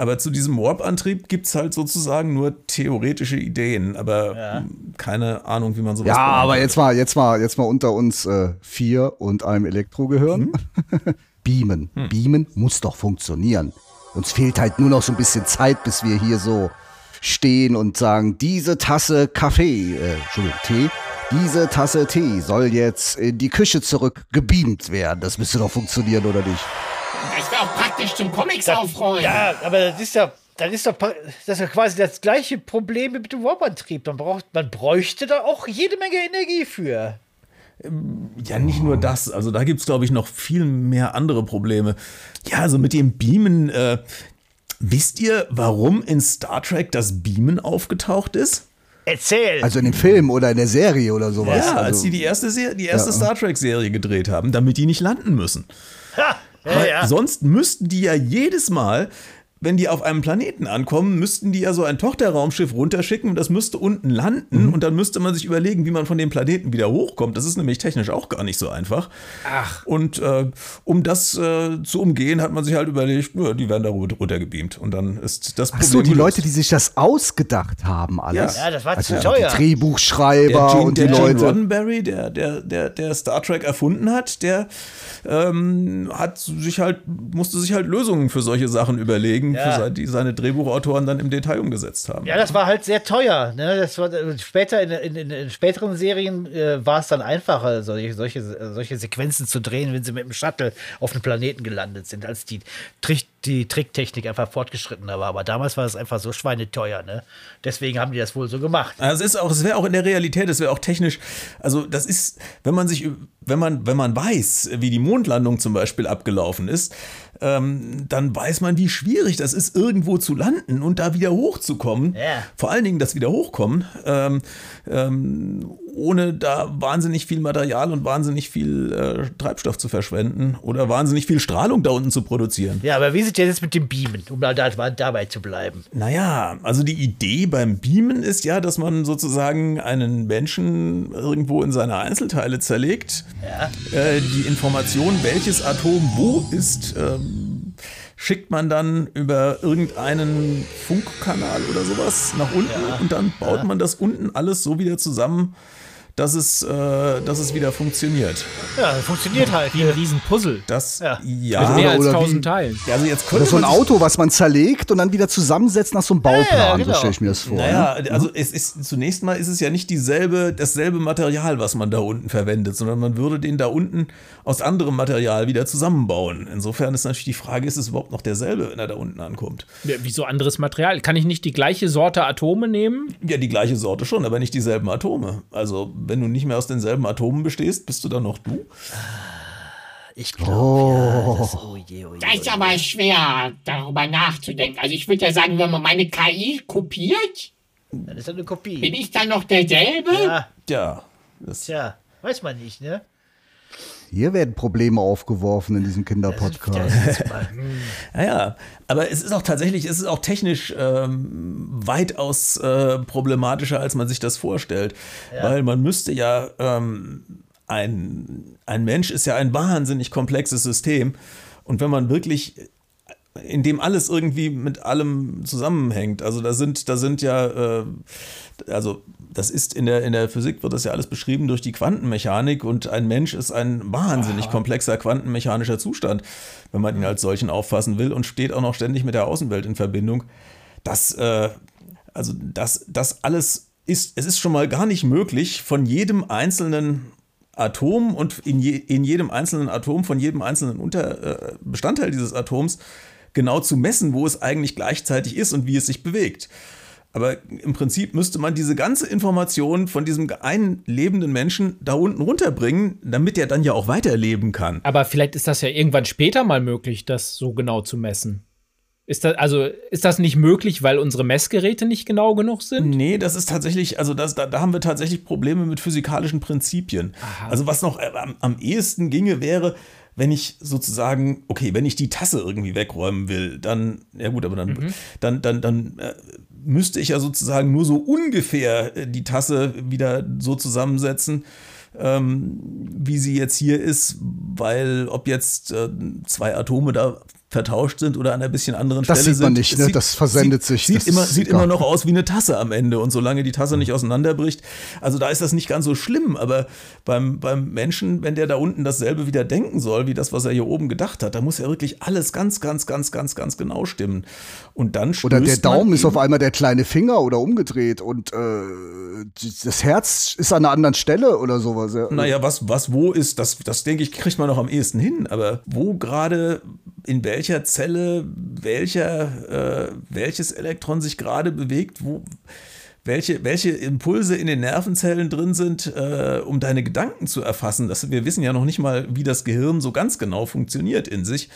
Aber zu diesem Warp-Antrieb gibt es halt sozusagen nur theoretische Ideen, aber mh, keine Ahnung, wie man sowas Ja, aber jetzt mal, jetzt mal, jetzt mal unter uns äh, vier und einem Elektrogehirn. Beamen. Beamen muss doch funktionieren. Uns fehlt halt nur noch so ein bisschen Zeit, bis wir hier so stehen und sagen, diese Tasse Kaffee, äh, Entschuldigung, Tee, diese Tasse Tee soll jetzt in die Küche zurück gebeamt werden. Das müsste doch funktionieren, oder nicht? Das praktisch zum Comics aufräumen. Ja, aber das ist ja, dann ist doch das ist ja quasi das gleiche Problem wie mit dem Warp-Antrieb. Man, braucht, man bräuchte da auch jede Menge Energie für. Ja, nicht nur das. Also da gibt es, glaube ich, noch viel mehr andere Probleme. Ja, also mit dem Beamen, äh, wisst ihr, warum in Star Trek das Beamen aufgetaucht ist? Erzähl! Also in dem Film oder in der Serie oder sowas. Ja, also, als die die erste, Serie, die erste Ja. Star Trek-Serie gedreht haben, damit die nicht landen müssen. ha, ja, ja. Sonst müssten die ja jedes Mal, wenn die auf einem Planeten ankommen, müssten die ja so ein Tochterraumschiff runterschicken und das müsste unten landen Mhm. und dann müsste man sich überlegen, wie man von dem Planeten wieder hochkommt. Das ist nämlich technisch auch gar nicht so einfach. Ach. Und äh, um das äh, zu umgehen, hat man sich halt überlegt, ja, die werden da runter- runtergebeamt und dann ist das Ach so, die gelöst. Leute, die sich das ausgedacht haben, alles. Ja, das war also zu teuer. Die Drehbuchschreiber der Gene, und die der Gene Leute. Roddenberry, der, der, der, der Star Trek erfunden hat, der ähm, hat sich halt, musste sich halt Lösungen für solche Sachen überlegen, Ja. für se- die seine Drehbuchautoren dann im Detail umgesetzt haben. Ja, das war halt sehr teuer. Ne? Das war, äh, später in, in, in, späteren Serien äh, war es dann einfacher, solche, solche, solche Sequenzen zu drehen, wenn sie mit dem Shuttle auf den Planeten gelandet sind, als die, Trick, die Tricktechnik einfach fortgeschrittener war. Aber damals war es einfach so schweineteuer. Ne? Deswegen haben die das wohl so gemacht. Also es ist auch, es wäre auch in der Realität, es wäre auch technisch, also das ist, wenn man sich, wenn man, wenn man weiß, wie die Mondlandung zum Beispiel abgelaufen ist, ähm, dann weiß man, wie schwierig das ist, irgendwo zu landen und da wieder hochzukommen. Ja. Vor allen Dingen das wieder hochkommen, ähm, ähm, ohne da wahnsinnig viel Material und wahnsinnig viel äh, Treibstoff zu verschwenden oder wahnsinnig viel Strahlung da unten zu produzieren. Ja, aber wie sieht das jetzt mit dem Beamen, um da, da, dabei zu bleiben? Naja, also die Idee beim Beamen ist ja, dass man sozusagen einen Menschen irgendwo in seine Einzelteile zerlegt. Äh, die Information, welches Atom wo ist, ähm, schickt man dann über irgendeinen Funkkanal oder sowas nach unten und dann baut man das unten alles so wieder zusammen, dass es, äh, dass es wieder funktioniert. Ja, funktioniert halt. Wie ein Riesenpuzzle. Das, Ja. ja. Mit mehr als tausend Teilen. also jetzt Oder könnte so ein Auto, was man zerlegt und dann wieder zusammensetzt nach so einem Bauplan. Ja, ja, genau. So stelle ich mir das vor. Naja, ne? also es ist zunächst mal ist es ja nicht dieselbe, dasselbe Material, was man da unten verwendet, sondern man würde den da unten aus anderem Material wieder zusammenbauen. Insofern ist natürlich die Frage, ist es überhaupt noch derselbe, wenn er da unten ankommt? Ja, Wieso anderes Material? Kann ich nicht die gleiche Sorte Atome nehmen? Ja, die gleiche Sorte schon, aber nicht dieselben Atome. Also, wenn du nicht mehr aus denselben Atomen bestehst, bist du dann noch du? Ich glaube, ja, das, oh je, oh je, Das ist oh je. aber schwer, darüber nachzudenken. Also ich würde ja sagen, wenn man meine KI kopiert, Das ist ja eine bin Kopie. ich dann noch derselbe? Ja, Ja. Das, tja, weiß man nicht, ne? Hier werden Probleme aufgeworfen in diesem Kinderpodcast. Das ist mal- ja, ja, aber es ist auch tatsächlich, es ist auch technisch ähm, weitaus äh, problematischer, als man sich das vorstellt. Weil man müsste ja, ähm, ein, ein Mensch ist ja ein wahnsinnig komplexes System. Und wenn man wirklich in dem alles irgendwie mit allem zusammenhängt. Also da sind, da sind ja, äh, also das ist in der, in der Physik wird das ja alles beschrieben durch die Quantenmechanik und ein Mensch ist ein wahnsinnig komplexer quantenmechanischer Zustand, wenn man ihn als solchen auffassen will und steht auch noch ständig mit der Außenwelt in Verbindung. Das, äh, also das, das alles ist, es ist schon mal gar nicht möglich, von jedem einzelnen Atom und in, je, in jedem einzelnen Atom, von jedem einzelnen Unter, äh, Bestandteil dieses Atoms genau zu messen, wo es eigentlich gleichzeitig ist und wie es sich bewegt. Aber im Prinzip müsste man diese ganze Information von diesem einen lebenden Menschen da unten runterbringen, damit er dann ja auch weiterleben kann. Aber vielleicht ist das ja irgendwann später mal möglich, das so genau zu messen. Ist das, also, ist das nicht möglich, weil unsere Messgeräte nicht genau genug sind? Nee, das ist tatsächlich, also das, da, da haben wir tatsächlich Probleme mit physikalischen Prinzipien. Also was noch am, am ehesten ginge, wäre, wenn ich sozusagen, okay, wenn ich die Tasse irgendwie wegräumen will, dann, ja gut, aber dann, dann, dann, dann äh, müsste ich ja sozusagen nur so ungefähr äh, die Tasse wieder so zusammensetzen, ähm, wie sie jetzt hier ist, weil ob jetzt äh, zwei Atome da vertauscht sind oder an einer bisschen anderen Das Stelle sieht man sind. nicht, ne? Sieht, Das versendet sieht, sich. Sieht, Das immer, sieht immer noch aus wie eine Tasse am Ende und solange die Tasse nicht auseinanderbricht, also da ist das nicht ganz so schlimm, aber beim, beim Menschen, wenn der da unten dasselbe wieder denken soll, wie das, was er hier oben gedacht hat, da muss ja wirklich alles ganz, ganz, ganz, ganz, ganz genau stimmen. Und dann Oder der Daumen ist auf einmal der kleine Finger oder umgedreht und äh, das Herz ist an einer anderen Stelle oder sowas. Ja. Naja, was, was wo ist, das, das denke ich, kriegt man noch am ehesten hin. Aber wo gerade, in welcher Zelle, welcher, äh, welches Elektron sich gerade bewegt, wo, welche, welche Impulse in den Nervenzellen drin sind, äh, um deine Gedanken zu erfassen. Das, wir wissen ja noch nicht mal, wie das Gehirn so ganz genau funktioniert in sich.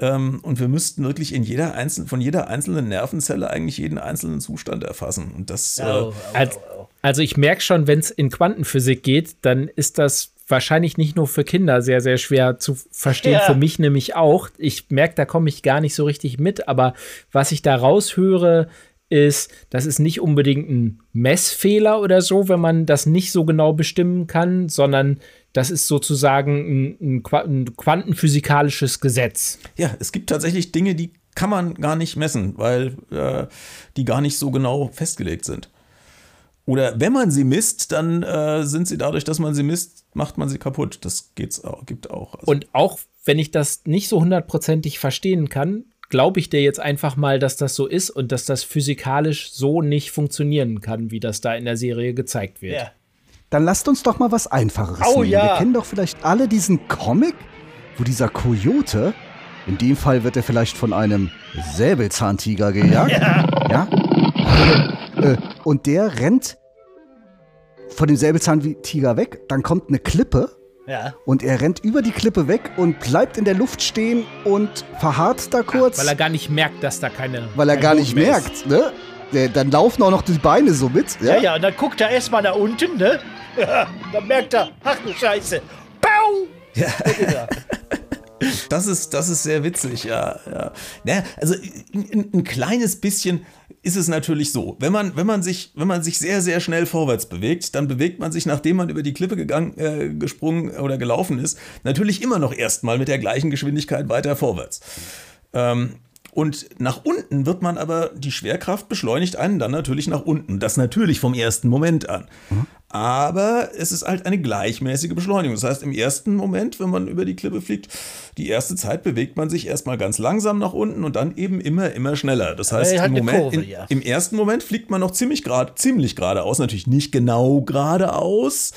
Ähm, und wir müssten wirklich in jeder einzelnen, von jeder einzelnen Nervenzelle eigentlich jeden einzelnen Zustand erfassen. Und das, äh, Oh, oh, Also, oh, oh. also ich merke schon, wenn es in Quantenphysik geht, dann ist das wahrscheinlich nicht nur für Kinder sehr, sehr schwer zu verstehen, Ja. für mich nämlich auch. Ich merke, da komme ich gar nicht so richtig mit, aber was ich da raushöre, ist, das ist nicht unbedingt ein Messfehler oder so, wenn man das nicht so genau bestimmen kann, sondern das ist sozusagen ein, ein, Qua- ein quantenphysikalisches Gesetz. Ja, es gibt tatsächlich Dinge, die kann man gar nicht messen, weil äh, die gar nicht so genau festgelegt sind. Oder wenn man sie misst, dann äh, sind sie dadurch, dass man sie misst, macht man sie kaputt. Das geht's auch, gibt auch. Also, Und auch wenn ich das nicht so hundertprozentig verstehen kann, glaube ich dir jetzt einfach mal, dass das so ist und dass das physikalisch so nicht funktionieren kann, wie das da in der Serie gezeigt wird. Ja. Dann lasst uns doch mal was Einfacheres Oh, nehmen. ja. Wir kennen doch vielleicht alle diesen Comic, wo dieser Coyote, in dem Fall wird er vielleicht von einem Säbelzahntiger gejagt. Ja. Äh, und der rennt von dem Säbelzahntiger weg, dann kommt eine Klippe Ja. und er rennt über die Klippe weg und bleibt in der Luft stehen und verharrt da kurz, Weil er gar nicht merkt, dass da keine. weil er kein gar nicht merkt, ne? Dann laufen auch noch die Beine so mit. Ja, ja, und dann guckt er erstmal nach unten, ne? Ja, dann merkt er, ach du Scheiße. Bau! Ja. das, ist, das ist sehr witzig, ja. ja. Naja, also ein, ein- ein kleines bisschen ist es natürlich so. Wenn man, wenn, man sich, wenn man sich sehr, sehr schnell vorwärts bewegt, dann bewegt man sich, nachdem man über die Klippe gegangen, äh, gesprungen oder gelaufen ist, natürlich immer noch erstmal mit der gleichen Geschwindigkeit weiter vorwärts. Ähm, Und nach unten wird man aber, die Schwerkraft beschleunigt einen dann natürlich nach unten. Das natürlich vom ersten Moment an. Aber es ist halt eine gleichmäßige Beschleunigung. Das heißt, im ersten Moment, wenn man über die Klippe fliegt, die erste Zeit bewegt man sich erstmal ganz langsam nach unten und dann eben immer, immer schneller. Das heißt, halt im, Moment, Kurve, in, ja. im ersten Moment fliegt man noch ziemlich, grad, ziemlich geradeaus. Natürlich nicht genau geradeaus.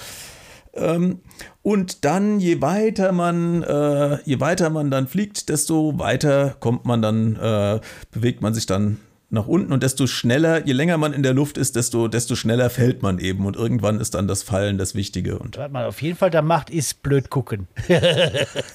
Ähm, und dann, je weiter man, äh, je weiter man dann fliegt, desto weiter kommt man dann, äh, bewegt man sich dann nach unten und desto schneller, je länger man in der Luft ist, desto, desto schneller fällt man eben und irgendwann ist dann das Fallen das Wichtige. Und Was man auf jeden Fall da macht, ist blöd gucken.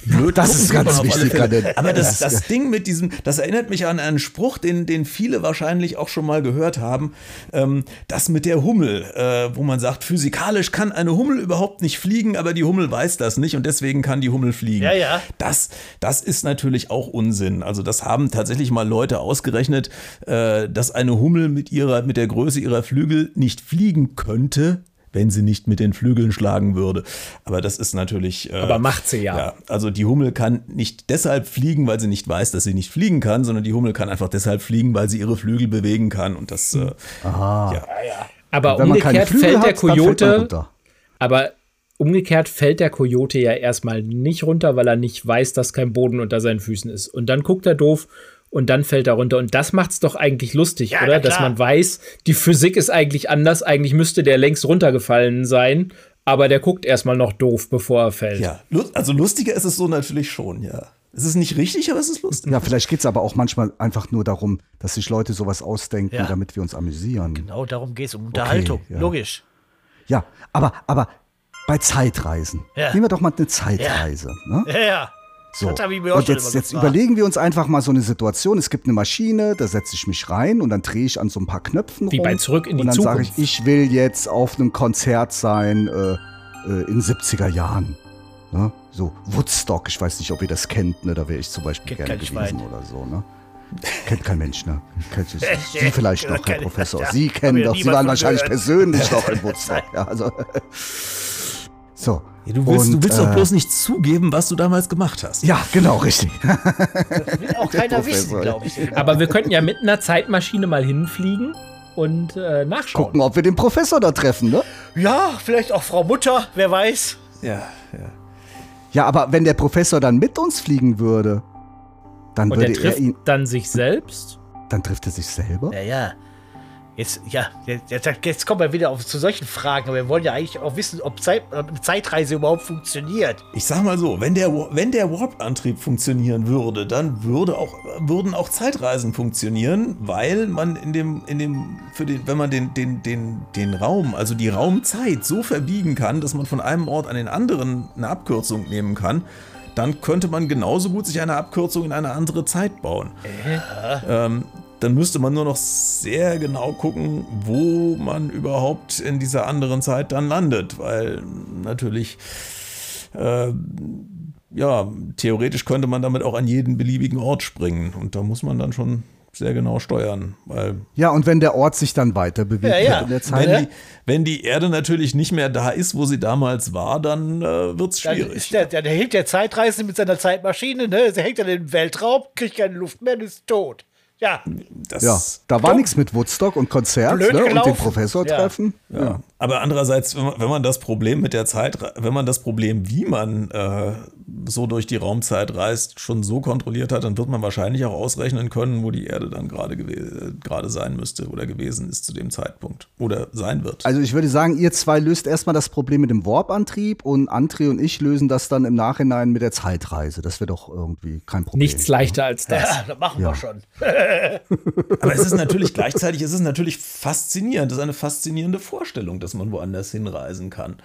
blöd Das gucken ist ganz wichtig. Aber das, das Ding mit diesem, das erinnert mich an einen Spruch, den, den viele wahrscheinlich auch schon mal gehört haben. Ähm, das mit der Hummel, äh, wo man sagt, physikalisch kann eine Hummel überhaupt nicht fliegen, aber die Hummel weiß das nicht und deswegen kann die Hummel fliegen. Ja, ja. Das, das ist natürlich auch Unsinn. Also das haben tatsächlich mal Leute ausgerechnet, äh, dass eine Hummel mit ihrer, mit der Größe ihrer Flügel nicht fliegen könnte, wenn sie nicht mit den Flügeln schlagen würde. Aber das ist natürlich. Äh, Aber macht sie ja. Ja, also die Hummel kann nicht deshalb fliegen, weil sie nicht weiß, dass sie nicht fliegen kann, sondern die Hummel kann einfach deshalb fliegen, weil sie ihre Flügel bewegen kann. Und das, äh, ja. Aber Wenn man keine umgekehrt fällt der hat, fällt Coyote. runter. Aber umgekehrt fällt der Coyote ja erstmal nicht runter, weil er nicht weiß, dass kein Boden unter seinen Füßen ist. Und dann guckt er doof und dann fällt er runter. Und das macht's doch eigentlich lustig, Ja, oder? na Dass man weiß, die Physik ist eigentlich anders. Eigentlich müsste der längst runtergefallen sein. Aber der guckt erstmal noch doof, bevor er fällt. ja, also lustiger ist es so natürlich schon, ja. Es ist nicht richtig, aber es ist lustig. Ja, vielleicht geht es aber auch manchmal einfach nur darum, dass sich Leute sowas ausdenken, Ja. damit wir uns amüsieren. Genau darum geht es, um Unterhaltung. ja. Logisch. Ja, aber, aber bei Zeitreisen. Ja. Nehmen wir doch mal eine Zeitreise. Ne? Ja, ja. So. Das hab ich mir auch und jetzt, jetzt überlegen wir uns einfach mal so eine Situation. Es gibt eine Maschine, da setze ich mich rein und dann drehe ich an so ein paar Knöpfen Wie rum. bei Zurück in die Und dann sage ich, ich will jetzt auf einem Konzert sein äh, äh, in 70er Jahren. Ne? So Woodstock, ich weiß nicht, ob ihr das kennt, ne? da wäre ich zum Beispiel gerne kein gewesen Schwein. oder so. Ne? Kennt kein Mensch, ne? Kennt, Sie vielleicht noch, Herr Professor. Sie kennen doch, Sie waren wahrscheinlich gehört. persönlich noch in Woodstock. Ja, also. So. Ja, du willst, Und, du willst äh, doch bloß nicht zugeben, was du damals gemacht hast. Ja, genau, richtig. Will auch keiner wissen, glaube ich. Aber wir könnten ja mit einer Zeitmaschine mal hinfliegen und äh, nachschauen. Gucken, ob wir den Professor da treffen, ne? Ja, vielleicht auch Frau Mutter, wer weiß. Ja, ja. Ja, aber wenn der Professor dann mit uns fliegen würde, dann Und würde er trifft ihn. dann sich selbst. Dann trifft er sich selber? Ja, ja. Jetzt, ja, jetzt, jetzt kommen wir wieder auf, zu solchen Fragen, aber wir wollen ja eigentlich auch wissen, ob, Zeit, ob eine Zeitreise überhaupt funktioniert. Ich sag mal so, wenn der, wenn der Warp-Antrieb funktionieren würde, dann würde auch, würden auch Zeitreisen funktionieren, weil man in dem, in dem, für den, wenn man den, den, den, den Raum, also die Raumzeit so verbiegen kann, dass man von einem Ort an den anderen eine Abkürzung nehmen kann, dann könnte man genauso gut sich eine Abkürzung in eine andere Zeit bauen. Ähm, dann müsste man nur noch sehr genau gucken, wo man überhaupt in dieser anderen Zeit dann landet, weil natürlich äh, ja, theoretisch könnte man damit auch an jeden beliebigen Ort springen. Und da muss man dann schon sehr genau steuern. Weil Ja, und wenn der Ort sich dann weiter bewegt Ja, ja. in der Zeit. wenn die, wenn die Erde natürlich nicht mehr da ist, wo sie damals war, dann äh, wird es Dann, schwierig. ist der, der, der hält der Zeitreise mit seiner Zeitmaschine, ne? Der hängt dann im Weltraum, kriegt keine Luft mehr und ist tot. Ja, Das- ja, da war nichts mit Woodstock und Konzert ne, und den. Professor Ja. treffen. Ja. Aber andererseits, wenn man, wenn man das Problem mit der Zeit, wenn man das Problem, wie man äh, so durch die Raumzeit reist, schon so kontrolliert hat, dann wird man wahrscheinlich auch ausrechnen können, wo die Erde dann gerade gerade sein müsste oder gewesen ist zu dem Zeitpunkt oder sein wird. Also ich würde sagen, ihr zwei löst erstmal das Problem mit dem Warp-Antrieb und André und ich lösen das dann im Nachhinein mit der Zeitreise. Das wäre doch irgendwie kein Problem. Nichts leichter als das. ja das machen wir schon. Aber es ist natürlich gleichzeitig, es ist natürlich faszinierend. Es ist eine faszinierende Vorstellung, dass man woanders hinreisen kann.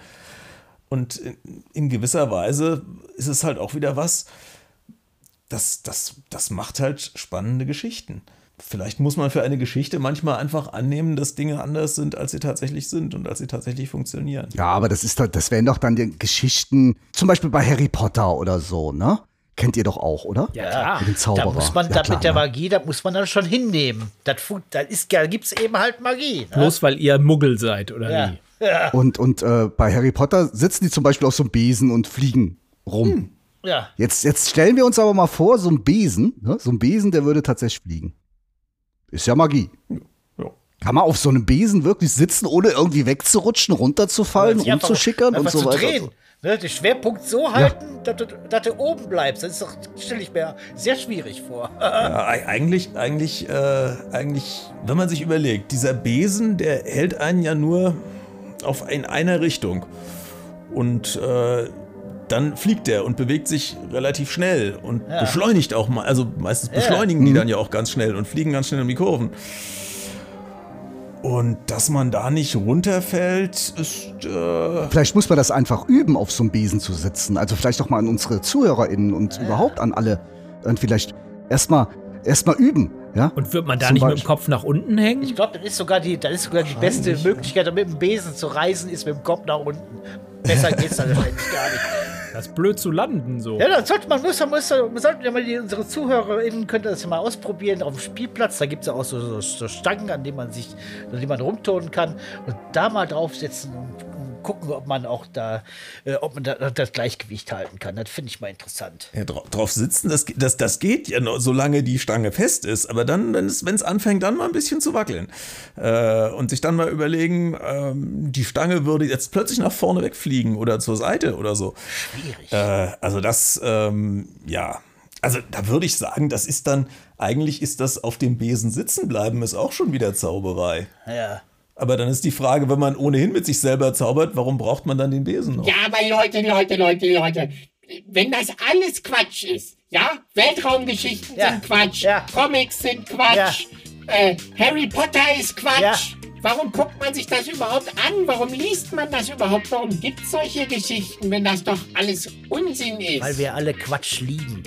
Und in, in gewisser Weise ist es halt auch wieder was, das, das, das macht halt spannende Geschichten. Vielleicht muss man für eine Geschichte manchmal einfach annehmen, dass Dinge anders sind, als sie tatsächlich sind und als sie tatsächlich funktionieren. Ja, aber das ist doch, das wären doch dann die Geschichten, zum Beispiel bei Harry Potter oder so, ne? Kennt ihr doch auch, oder? Ja, klar. Mit dem Zauberer. Da muss man, ja, da klar, mit der ne? Magie, da muss man dann schon hinnehmen. Das, fu- da ist, da gibt's eben halt Magie. Ne? Bloß weil ihr Muggel seid, oder Ja. wie? Und, und äh, bei Harry Potter sitzen die zum Beispiel auf so einem Besen und fliegen rum. Ja. Jetzt, jetzt stellen wir uns aber mal vor, so ein Besen, ne? so ein Besen, der würde tatsächlich fliegen. Ist ja Magie. Ja. Kann man auf so einem Besen wirklich sitzen, ohne irgendwie wegzurutschen, runterzufallen, rumzuschickern und so zu weiter? drehen. Ne, den Schwerpunkt so halten, dass, du, dass du oben bleibst. Das ist doch, stelle ich mir sehr schwierig vor. Ja, eig- eigentlich, eigentlich, äh, eigentlich, wenn man sich überlegt, dieser Besen, der hält einen ja nur auf in einer Richtung. Und äh, dann fliegt er und bewegt sich relativ schnell und beschleunigt auch mal. Also meistens beschleunigen die dann ja auch ganz schnell und fliegen ganz schnell um die Kurven. Und dass man da nicht runterfällt, ist. Äh, Vielleicht muss man das einfach üben, auf so einem Besen zu sitzen. Also vielleicht auch mal an unsere ZuhörerInnen und überhaupt an alle. Und vielleicht erstmal erstmal üben, ja? Und wird man da Zum nicht mit dem Beispiel- Kopf nach unten hängen? Ich glaube, das ist sogar die, das ist sogar die beste Möglichkeit, mit dem Besen zu reisen, ist mit dem Kopf nach unten. Besser geht's dann wahrscheinlich gar nicht. Das ist blöd zu landen so. Ja, dann sollte man, muss, man, muss, man sollte ja mal die, unsere ZuhörerInnen könnte das ja mal ausprobieren auf dem Spielplatz. Da gibt es ja auch so, so, so Stangen, an denen man sich, an denen man rumturnen kann und da mal draufsetzen und gucken, ob man auch da, äh, ob man da das Gleichgewicht halten kann. Das finde ich mal interessant. Ja, dra drauf sitzen, das, das, das geht ja noch, solange die Stange fest ist. Aber dann, wenn es, wenn es anfängt, dann mal ein bisschen zu wackeln. Äh, und sich dann mal überlegen, ähm, die Stange würde jetzt plötzlich nach vorne wegfliegen oder zur Seite oder so. Schwierig. Äh, also das, ähm, ja. Also da würde ich sagen, das ist dann, eigentlich ist das auf dem Besen sitzen bleiben, ist auch schon wieder Zauberei. Ja. Aber dann ist die Frage, wenn man ohnehin mit sich selber zaubert, warum braucht man dann den Besen noch? Ja, aber Leute, Leute, Leute, Leute, wenn das alles Quatsch ist, ja, Weltraumgeschichten Ja, sind Quatsch, ja. Comics sind Quatsch, äh, Harry Potter ist Quatsch. Warum guckt man sich das überhaupt an? Warum liest man das überhaupt? Warum gibt es solche Geschichten, wenn das doch alles Unsinn ist? Weil wir alle Quatsch lieben.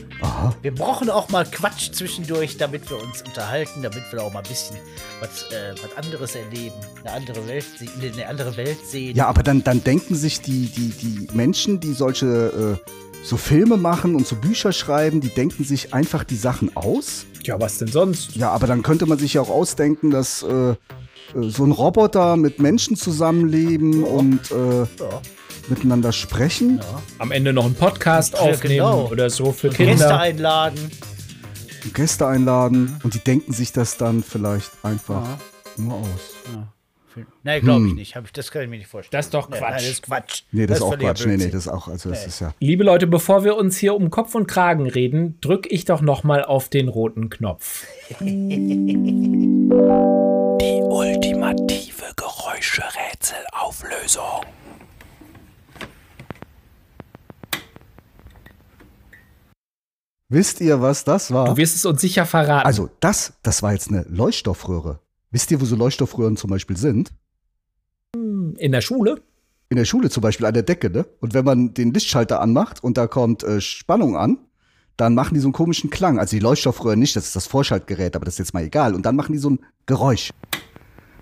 Wir brauchen auch mal Quatsch zwischendurch, damit wir uns unterhalten, damit wir auch mal ein bisschen was, äh, was anderes erleben, eine andere Welt, eine andere Welt sehen. Ja, aber dann, dann denken sich die, die, die Menschen, die solche äh, so Filme machen und so Bücher schreiben, die denken sich einfach die Sachen aus. Ja, was denn sonst? Ja, aber dann könnte man sich ja auch ausdenken, dass äh, so ein Roboter mit Menschen zusammenleben und äh, miteinander sprechen. Am Ende noch einen Podcast Ja, aufnehmen genau. oder so für Gäste Kinder. einladen. und Gäste einladen und die denken sich das dann vielleicht einfach nur aus. Nein, glaube ich Hm. nicht. Hab ich, das kann ich mir nicht vorstellen. Das ist doch Nee, Quatsch. Nein, das ist Quatsch. Nee, das, ist auch Quatsch. Nee, nee, das ist auch, also das ist ja. Liebe Leute, bevor wir uns hier um Kopf und Kragen reden, drück ich doch noch mal auf den roten Knopf. Die ultimative Geräuscherätselauflösung. Wisst ihr, was das war? Du wirst es uns sicher verraten. Also, das, das war jetzt eine Leuchtstoffröhre. Wisst ihr, wo so Leuchtstoffröhren zum Beispiel sind? in der Schule. In der Schule zum Beispiel an der Decke, ne? Und wenn man den Lichtschalter anmacht und da kommt äh, Spannung an, dann machen die so einen komischen Klang. Also die Leuchtstoffröhren nicht, das ist das Vorschaltgerät, aber das ist jetzt mal egal. Und dann machen die so ein Geräusch.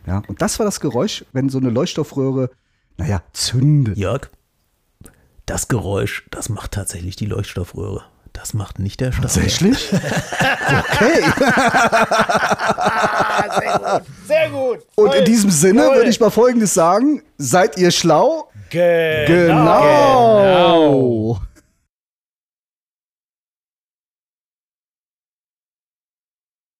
Ja, und das war das Geräusch, wenn so eine Leuchtstoffröhre, naja, zündet. Jörg, das Geräusch, das macht tatsächlich die Leuchtstoffröhre. Das macht nicht der Stachel. Tatsächlich? okay. Sehr gut. Und in diesem Sinne würde ich mal Folgendes sagen. Seid ihr schlau? Genau. Genau.